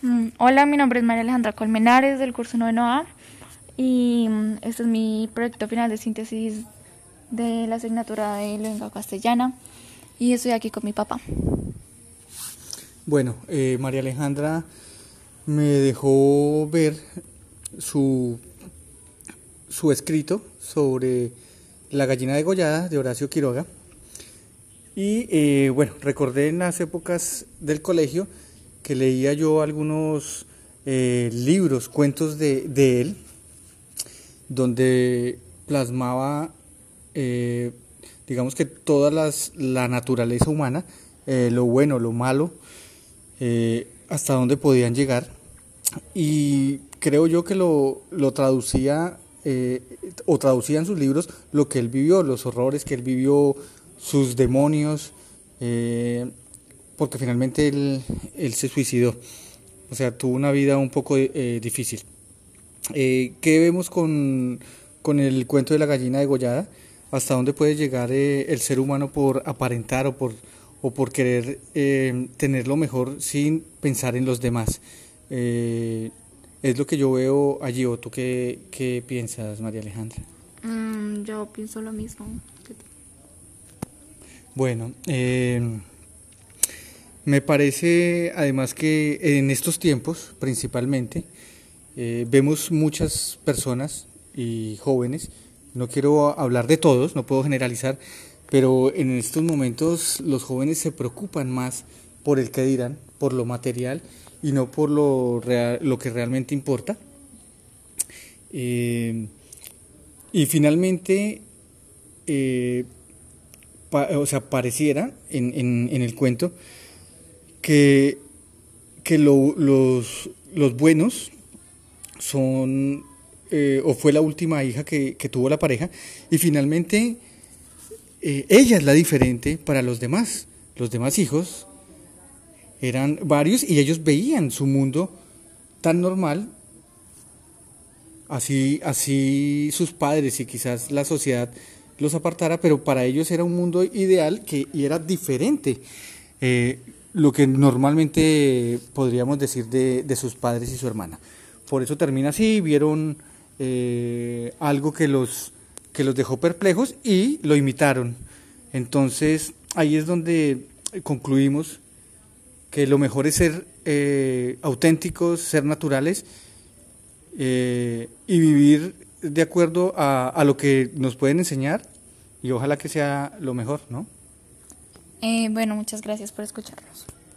Mm, hola, mi nombre es María Alejandra Colmenares del curso 9A y mm, este es mi proyecto final de síntesis de la asignatura de lengua castellana y estoy aquí con mi papá. Bueno, eh, María Alejandra me dejó ver su, su escrito sobre la gallina degollada de Horacio Quiroga y eh, bueno, recordé en las épocas del colegio que leía yo algunos eh, libros, cuentos de, de, él, donde plasmaba, eh, digamos que toda las, la naturaleza humana, eh, lo bueno, lo malo, hasta dónde podían llegar. Y creo yo que lo, lo traducía, o traducía en sus libros lo que él vivió, los horrores que él vivió, sus demonios, porque finalmente él, él, se suicidó. O sea, tuvo una vida un poco eh, difícil. Eh, ¿Qué vemos con, con, el cuento de la gallina degollada? ¿Hasta dónde puede llegar eh, el ser humano por aparentar o por, o por querer eh, tener lo mejor sin pensar en los demás? Es lo que yo veo allí. ¿O tú qué, qué piensas, María Alejandra? Mm, yo pienso lo mismo. Bueno, eh, me parece además que en estos tiempos, principalmente, eh, vemos muchas personas y jóvenes, no quiero hablar de todos, no puedo generalizar, pero en estos momentos los jóvenes se preocupan más por el que dirán, por lo material y no por lo, lo que realmente importa. Eh, y finalmente, eh, o sea, pareciera en, en el cuento, que, que lo, los, los, buenos son, eh, o fue la última hija que, que, tuvo la pareja, y finalmente eh, ella es la diferente para los demás. Los demás hijos eran varios y ellos veían su mundo tan normal, así, así sus padres y quizás la sociedad los apartara, pero para ellos era un mundo ideal que, y era diferente. Eh, lo que normalmente podríamos decir de, de, sus padres y su hermana. Por eso termina así, vieron eh, algo que los, que los dejó perplejos y lo imitaron. Entonces ahí es donde concluimos que lo mejor es ser eh, auténticos, ser naturales eh, y vivir de acuerdo a, a, lo que nos pueden enseñar y ojalá que sea lo mejor, ¿no? Eh, bueno, muchas gracias por escucharnos.